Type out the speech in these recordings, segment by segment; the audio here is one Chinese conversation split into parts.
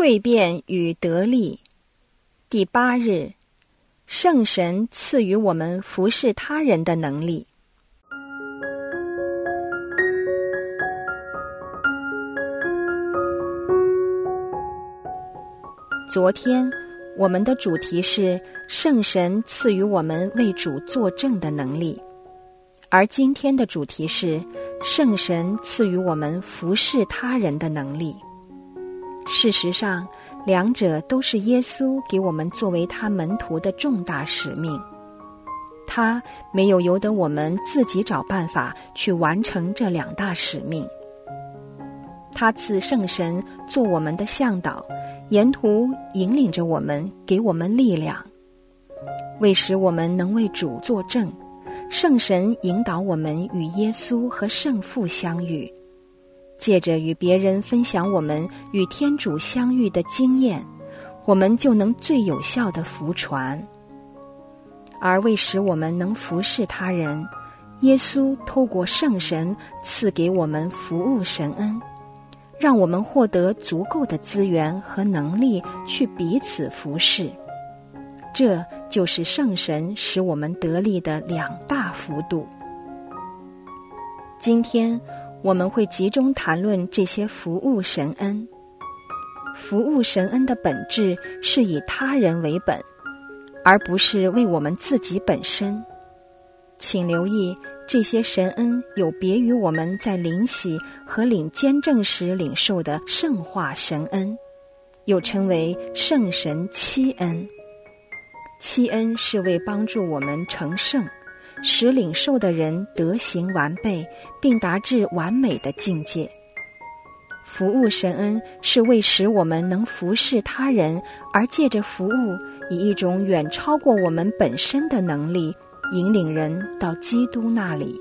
蜕变与得力。第八日，圣神赐予我们服侍他人的能力。昨天，我们的主题是圣神赐予我们为主作证的能力，而今天的主题是圣神赐予我们服侍他人的能力。事实上，两者都是耶稣给我们作为他门徒的重大使命。他没有由得我们自己找办法去完成这两大使命。他赐圣神做我们的向导。沿途引领着我们，给我们力量，为使我们能为主作证。圣神引导我们与耶稣和圣父相遇，借着与别人分享我们与天主相遇的经验，我们就能最有效的服传。而为使我们能服侍他人，耶稣透过圣神赐给我们服务神恩。让我们获得足够的资源和能力去彼此服侍，这就是圣神使我们得力的两大幅度。今天我们会集中谈论这些服务神恩。服务神恩的本质是以他人为本，而不是为我们自己本身。请留意。这些神恩有别于我们在灵洗和领监证时领受的圣化神恩，又称为圣神七恩。七恩是为帮助我们成圣，使领受的人德行完备，并达至完美的境界。服务神恩是为使我们能服侍他人，而借着服务，以一种远超过我们本身的能力。引领人到基督那里。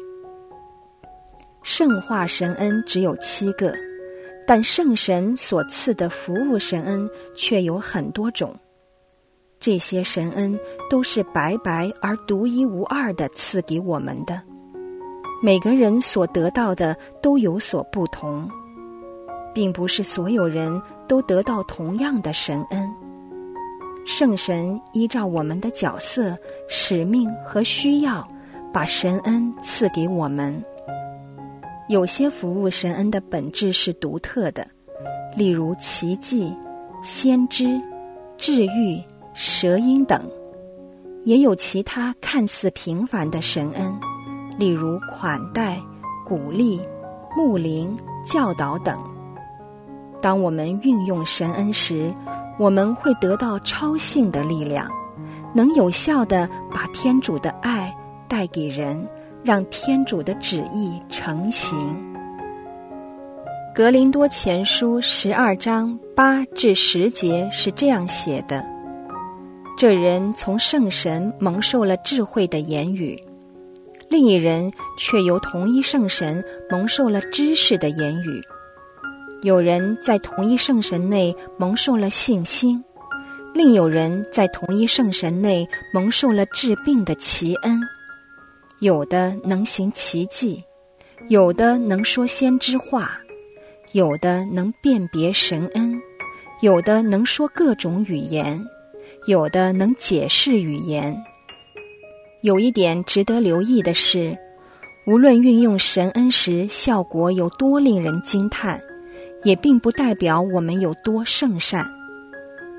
圣化神恩只有七个，但圣神所赐的服务神恩却有很多种。这些神恩都是白白而独一无二的赐给我们的，每个人所得到的都有所不同，并不是所有人都得到同样的神恩。圣神依照我们的角色、使命和需要，把神恩赐给我们。有些服务神恩的本质是独特的，例如奇迹、先知、治愈、舌音等；也有其他看似平凡的神恩，例如款待、鼓励、牧灵、教导等。当我们运用神恩时，我们会得到超性的力量，能有效的把天主的爱带给人，让天主的旨意成型。格林多前书十二章八至十节是这样写的：这人从圣神蒙受了智慧的言语，另一人却由同一圣神蒙受了知识的言语。有人在同一圣神内蒙受了信心，另有人在同一圣神内蒙受了治病的奇恩。有的能行奇迹，有的能说先知话，有的能辨别神恩，有的能说各种语言，有的能解释语言。有一点值得留意的是，无论运用神恩时效果有多令人惊叹。也并不代表我们有多圣善。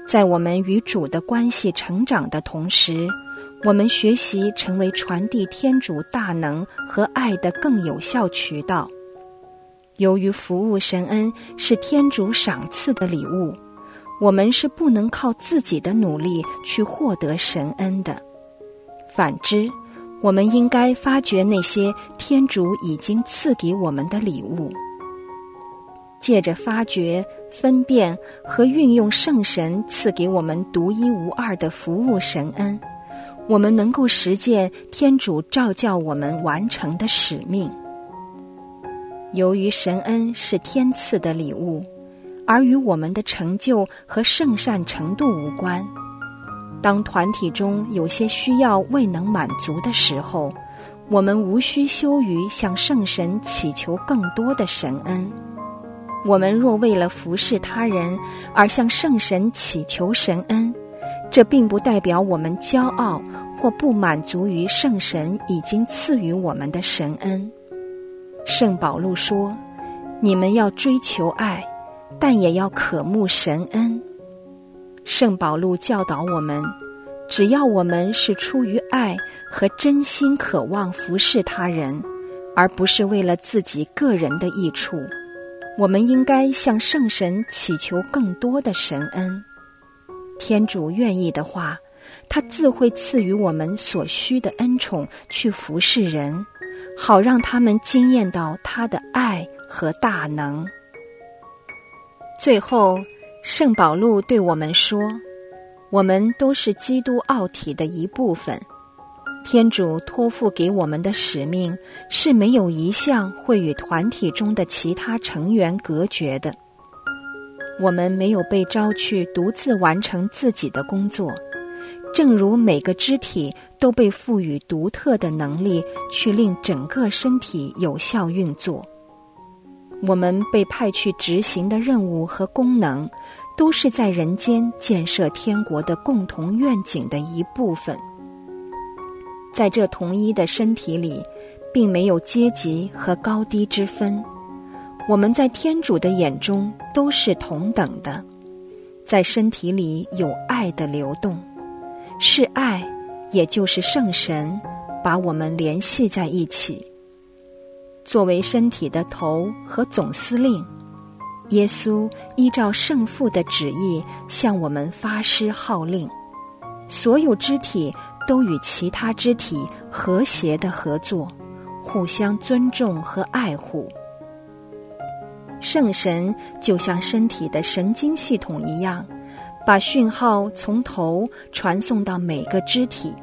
在我们与主的关系成长的同时，我们学习成为传递天主大能和爱的更有效渠道。由于服务神恩是天主赏赐的礼物，我们是不能靠自己的努力去获得神恩的。反之，我们应该发掘那些天主已经赐给我们的礼物。借着发掘、分辨和运用圣神赐给我们独一无二的服务神恩，我们能够实践天主召教我们完成的使命。由于神恩是天赐的礼物，而与我们的成就和圣善程度无关。当团体中有些需要未能满足的时候，我们无需羞于向圣神祈求更多的神恩。我们若为了服侍他人而向圣神祈求神恩，这并不代表我们骄傲或不满足于圣神已经赐予我们的神恩。圣保禄说：“你们要追求爱，但也要渴慕神恩。”圣保禄教导我们，只要我们是出于爱和真心渴望服侍他人，而不是为了自己个人的益处，我们应该向圣神祈求更多的神恩。天主愿意的话，他自会赐予我们所需的恩宠去服侍人，好让他们惊艳到他的爱和大能。最后，圣保禄对我们说：“我们都是基督奥体的一部分。天主托付给我们的使命是没有一项会与团体中的其他成员隔绝的。”我们没有被招去独自完成自己的工作，正如每个肢体都被赋予独特的能力去令整个身体有效运作。我们被派去执行的任务和功能，都是在人间建设天国的共同愿景的一部分。在这同一的身体里，并没有阶级和高低之分。我们在天主的眼中都是同等的，在身体里有爱的流动，是爱，也就是圣神，把我们联系在一起。作为身体的头和总司令，耶稣依照圣父的旨意向我们发施号令，所有肢体都与其他肢体和谐的合作，互相尊重和爱护。圣神就像身体的神经系统一样，把讯号从头传送到每个肢体，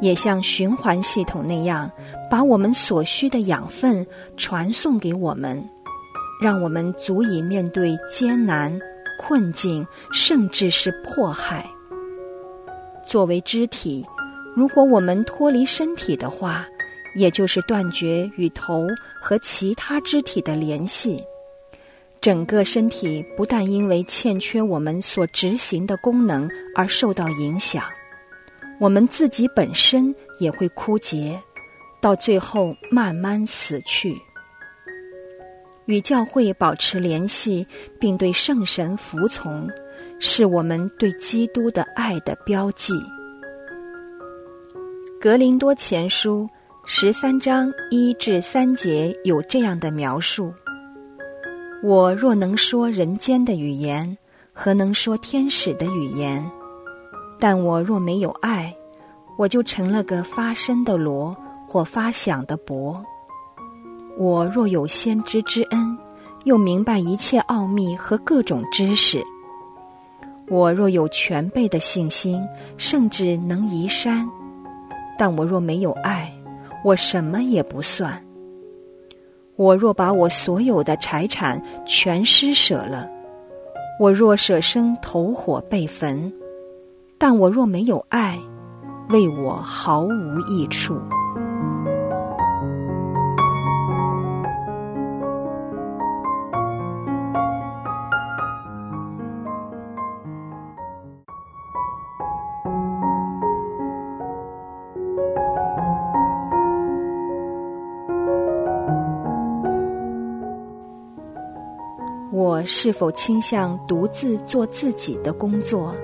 也像循环系统那样，把我们所需的养分传送给我们，让我们足以面对艰难、困境，甚至是迫害。作为肢体，如果我们脱离身体的话，也就是断绝与头和其他肢体的联系。整个身体不但因为欠缺我们所执行的功能而受到影响，我们自己本身也会枯竭，到最后慢慢死去。与教会保持联系，并对圣神服从，是我们对基督的爱的标记。格林多前书十三章一至三节有这样的描述。我若能说人间的语言，何能说天使的语言？但我若没有爱，我就成了个发声的锣或发响的钹。我若有先知之恩，又明白一切奥秘和各种知识，我若有全备的信心，甚至能移山，但我若没有爱，我什么也不算。我若把我所有的财产全施舍了，我若舍身投火被焚，但我若没有爱，为我毫无益处。我是否倾向独自做自己的工作，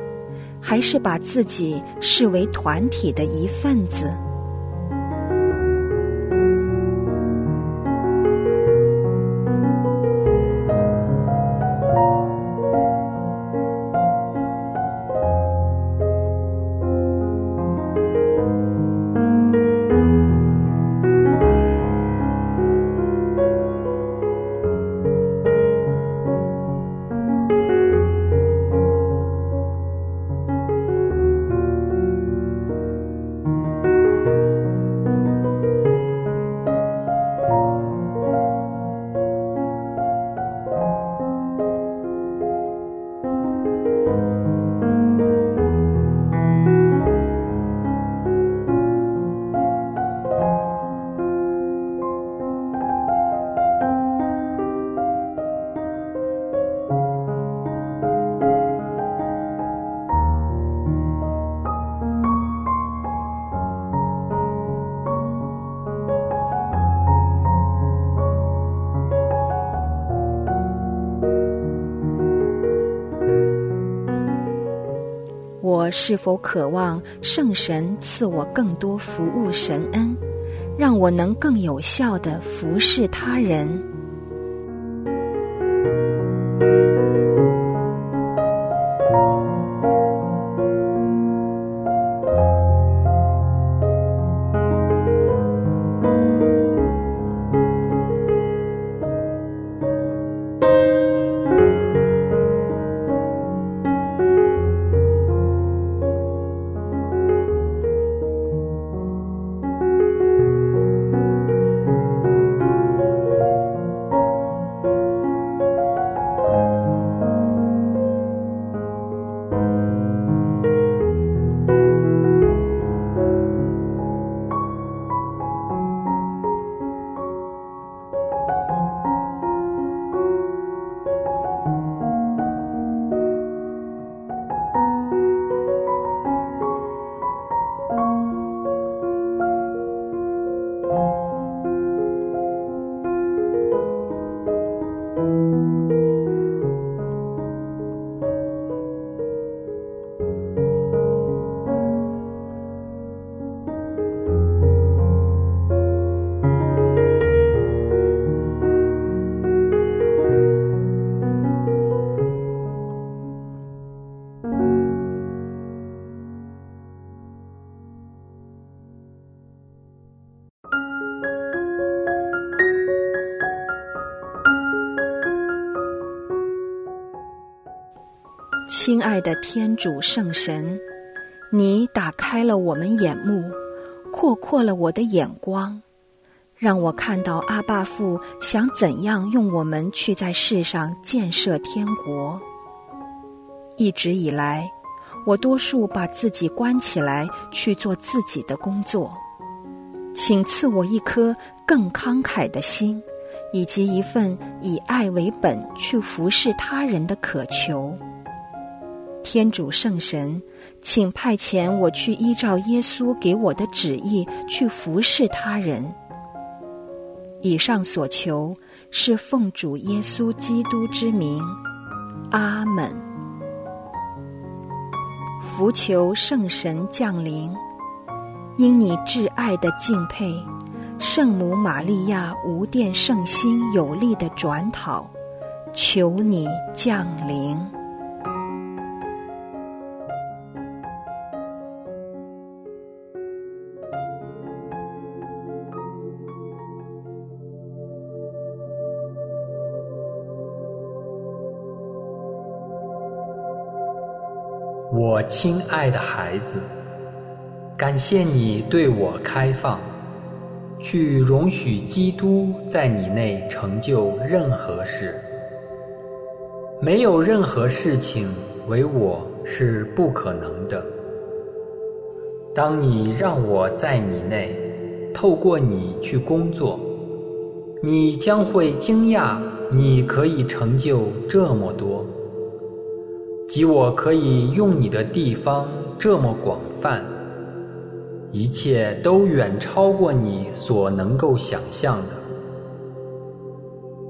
还是把自己视为团体的一份子？我是否渴望圣神赐我更多服务神恩，让我能更有效的服侍他人？亲爱的天主圣神，你打开了我们眼目，扩阔了我的眼光，让我看到阿爸父想怎样用我们去在世上建设天国。一直以来，我多数把自己关起来去做自己的工作，请赐我一颗更慷慨的心，以及一份以爱为本去服侍他人的渴求。天主圣神，请派遣我去依照耶稣给我的旨意去服侍他人。以上所求是奉主耶稣基督之名，阿门。福求圣神降临，因你挚爱的敬佩，圣母玛利亚无殿圣心有力的转讨，求你降临。亲爱的孩子，感谢你对我开放，去容许基督在你内成就任何事。没有任何事情为我是不可能的。当你让我在你内，透过你去工作，你将会惊讶，你可以成就这么多。即我可以用你的地方这么广泛，一切都远超过你所能够想象的。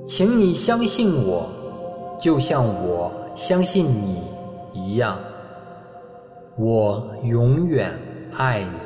请你相信我，就像我相信你一样。我永远爱你。